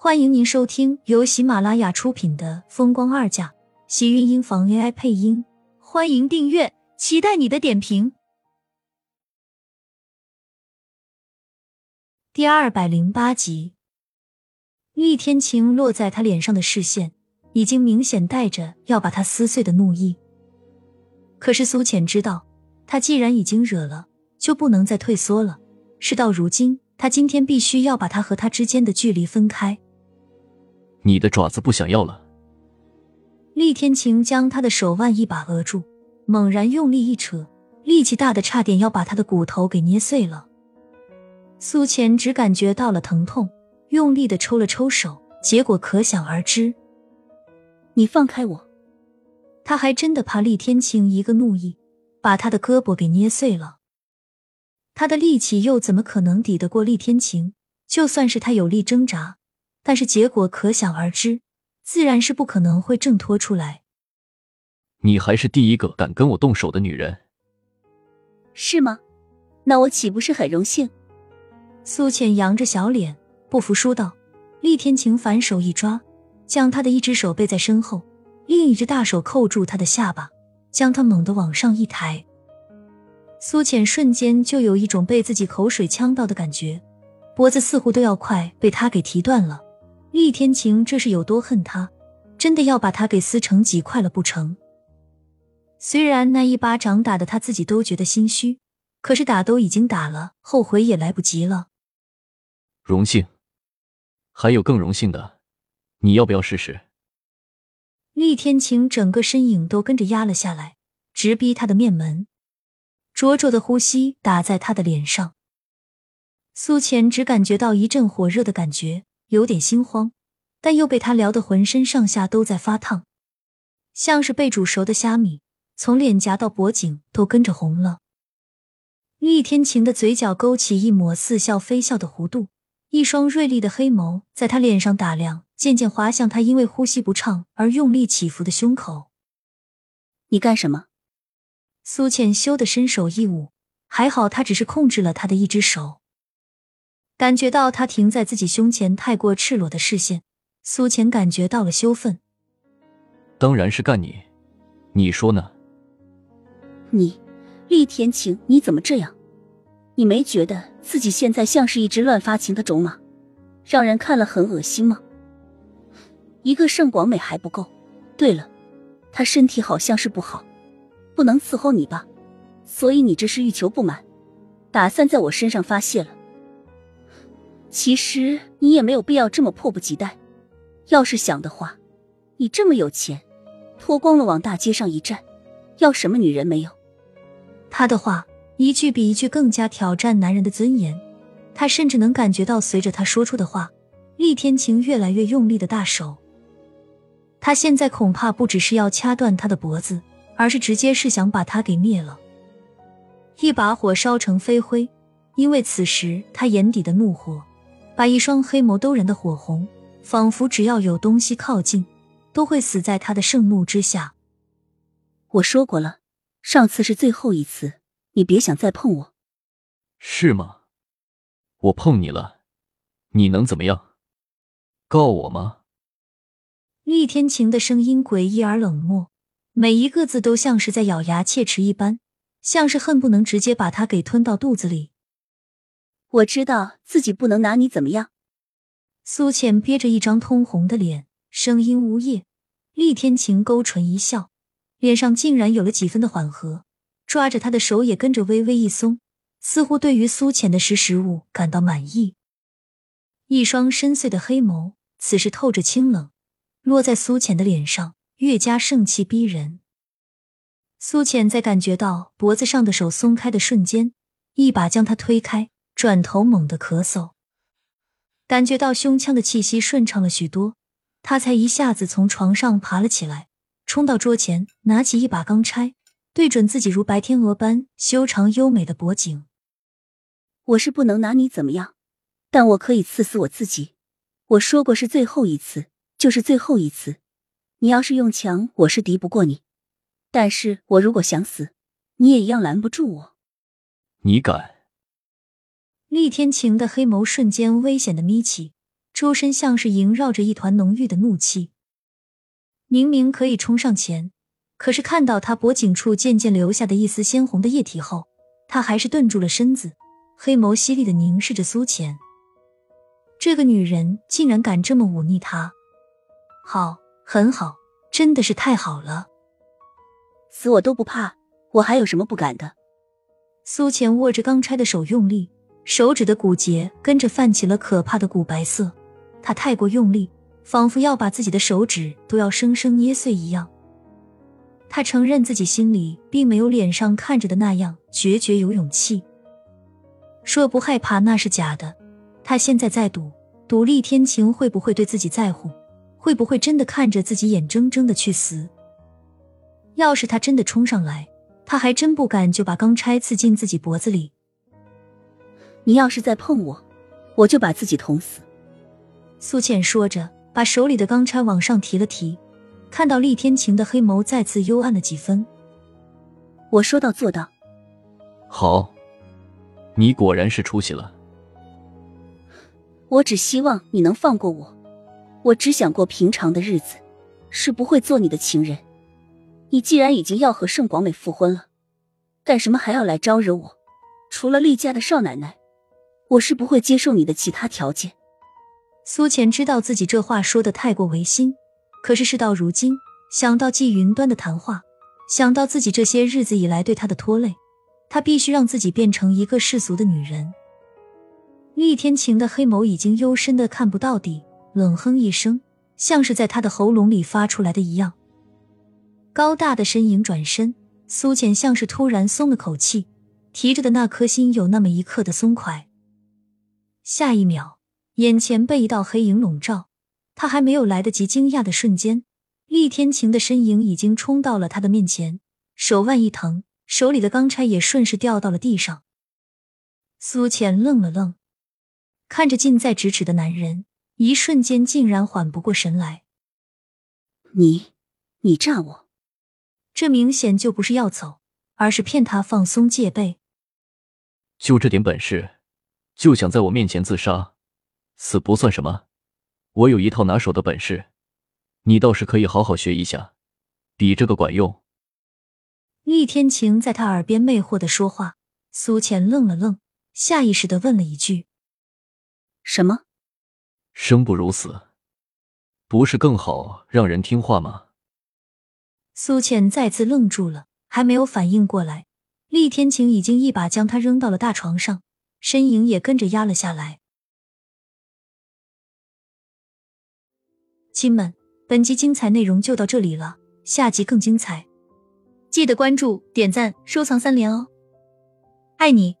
欢迎您收听由喜马拉雅出品的《风光二嫁》，喜运音房 AI 配音。欢迎订阅，期待你的点评。第二百零八集，厉天晴落在他脸上的视线，已经明显带着要把他撕碎的怒意。可是苏浅知道，他既然已经惹了，就不能再退缩了。事到如今，他今天必须要把他和他之间的距离分开。你的爪子不想要了？厉天晴将他的手腕一把扼住，猛然用力一扯，力气大的差点要把他的骨头给捏碎了。苏浅只感觉到了疼痛，用力的抽了抽手，结果可想而知。你放开我！他还真的怕厉天晴一个怒意，把他的胳膊给捏碎了。他的力气又怎么可能抵得过厉天晴？就算是他有力挣扎，但是结果可想而知，自然是不可能会挣脱出来。你还是第一个敢跟我动手的女人，是吗？那我岂不是很荣幸？苏浅扬着小脸，不服输道。厉天晴反手一抓，将他的一只手背在身后，另一只大手扣住他的下巴，将他猛地往上一抬。苏浅瞬间就有一种被自己口水呛到的感觉，脖子似乎都要快被他给提断了。厉天晴这是有多恨他，真的要把他给撕成几块了不成？虽然那一巴掌打的他自己都觉得心虚，可是打都已经打了，后悔也来不及了。荣幸，还有更荣幸的，你要不要试试？厉天晴整个身影都跟着压了下来，直逼他的面门。灼灼的呼吸打在他的脸上，苏浅只感觉到一阵火热的感觉，有点心慌，但又被他撩得浑身上下都在发烫，像是被煮熟的虾米，从脸颊到脖颈都跟着红了。厉天晴的嘴角勾起一抹似笑非笑的弧度，一双锐利的黑眸在他脸上打量，渐渐滑向他因为呼吸不畅而用力起伏的胸口。你干什么？苏浅羞得伸手一捂，还好他只是控制了他的一只手。感觉到他停在自己胸前太过赤裸的视线，苏浅感觉到了羞愤。当然是干你，你说呢？你，厉天晴，你怎么这样？你没觉得自己现在像是一只乱发情的种马，让人看了很恶心吗？一个盛广美还不够，对了，他身体好像是不好。不能伺候你吧，所以你这是欲求不满，打算在我身上发泄了。其实你也没有必要这么迫不及待。要是想的话，你这么有钱，脱光了往大街上一站，要什么女人没有？他的话一句比一句更加挑战男人的尊严。他甚至能感觉到，随着他说出的话，厉天晴越来越用力的大手。他现在恐怕不只是要掐断他的脖子。而是直接是想把他给灭了，一把火烧成飞灰。因为此时他眼底的怒火，把一双黑眸都燃得火红，仿佛只要有东西靠近，都会死在他的盛怒之下。我说过了，上次是最后一次，你别想再碰我。是吗？我碰你了，你能怎么样？告我吗？厉天晴的声音诡异而冷漠。每一个字都像是在咬牙切齿一般，像是恨不能直接把他给吞到肚子里。我知道自己不能拿你怎么样。苏浅憋着一张通红的脸，声音呜咽。厉天晴勾唇一笑，脸上竟然有了几分的缓和，抓着他的手也跟着微微一松，似乎对于苏浅的识时务感到满意。一双深邃的黑眸，此时透着清冷，落在苏浅的脸上。越加盛气逼人。苏浅在感觉到脖子上的手松开的瞬间，一把将他推开，转头猛地咳嗽。感觉到胸腔的气息顺畅了许多，他才一下子从床上爬了起来，冲到桌前，拿起一把钢钗，对准自己如白天鹅般修长优美的脖颈。我是不能拿你怎么样，但我可以刺死我自己。我说过是最后一次，就是最后一次。你要是用强，我是敌不过你；但是我如果想死，你也一样拦不住我。你敢？厉天晴的黑眸瞬间危险的眯起，周身像是萦绕着一团浓郁的怒气。明明可以冲上前，可是看到他脖颈处渐渐留下的一丝鲜红的液体后，他还是顿住了身子，黑眸犀利的凝视着苏浅。这个女人竟然敢这么忤逆他，好，很好，真的是太好了。死我都不怕，我还有什么不敢的？苏浅握着钢钗的手用力，手指的骨节跟着泛起了可怕的古白色。他太过用力，仿佛要把自己的手指都要生生捏碎一样。他承认自己心里并没有脸上看着的那样决绝有勇气。说不害怕那是假的，他现在在赌，赌厉天晴会不会对自己在乎，会不会真的看着自己眼睁睁的去死。要是他真的冲上来，他还真不敢就把钢钗刺进自己脖子里。你要是再碰我，我就把自己捅死。苏倩说着，把手里的钢钗往上提了提，看到厉天晴的黑眸再次幽暗了几分。我说到做到。好，你果然是出息了。我只希望你能放过我，我只想过平常的日子，是不会做你的情人。你既然已经要和盛广美复婚了，干什么还要来招惹我？除了厉家的少奶奶，我是不会接受你的其他条件。苏浅知道自己这话说的太过违心，可是事到如今，想到季云端的谈话，想到自己这些日子以来对他的拖累，他必须让自己变成一个世俗的女人。厉天晴的黑眸已经幽深的看不到底，冷哼一声，像是在他的喉咙里发出来的一样。高大的身影转身，苏浅像是突然松了口气，提着的那颗心有那么一刻的松快。下一秒，眼前被一道黑影笼罩，他还没有来得及惊讶的瞬间，厉天晴的身影已经冲到了他的面前，手腕一疼，手里的钢钗也顺势掉到了地上。苏浅愣了愣，看着近在咫尺的男人，一瞬间竟然缓不过神来。你，你诈我！这明显就不是要走，而是骗他放松戒备。就这点本事，就想在我面前自杀，死不算什么。我有一套拿手的本事，你倒是可以好好学一下，比这个管用。厉天晴在他耳边魅惑的说话，苏浅愣了愣，下意识的问了一句：“什么？生不如死，不是更好让人听话吗？”苏浅再次愣住了，还没有反应过来，厉天晴已经一把将他扔到了大床上，身影也跟着压了下来。亲们，本集精彩内容就到这里了，下集更精彩，记得关注、点赞、收藏三连哦，爱你！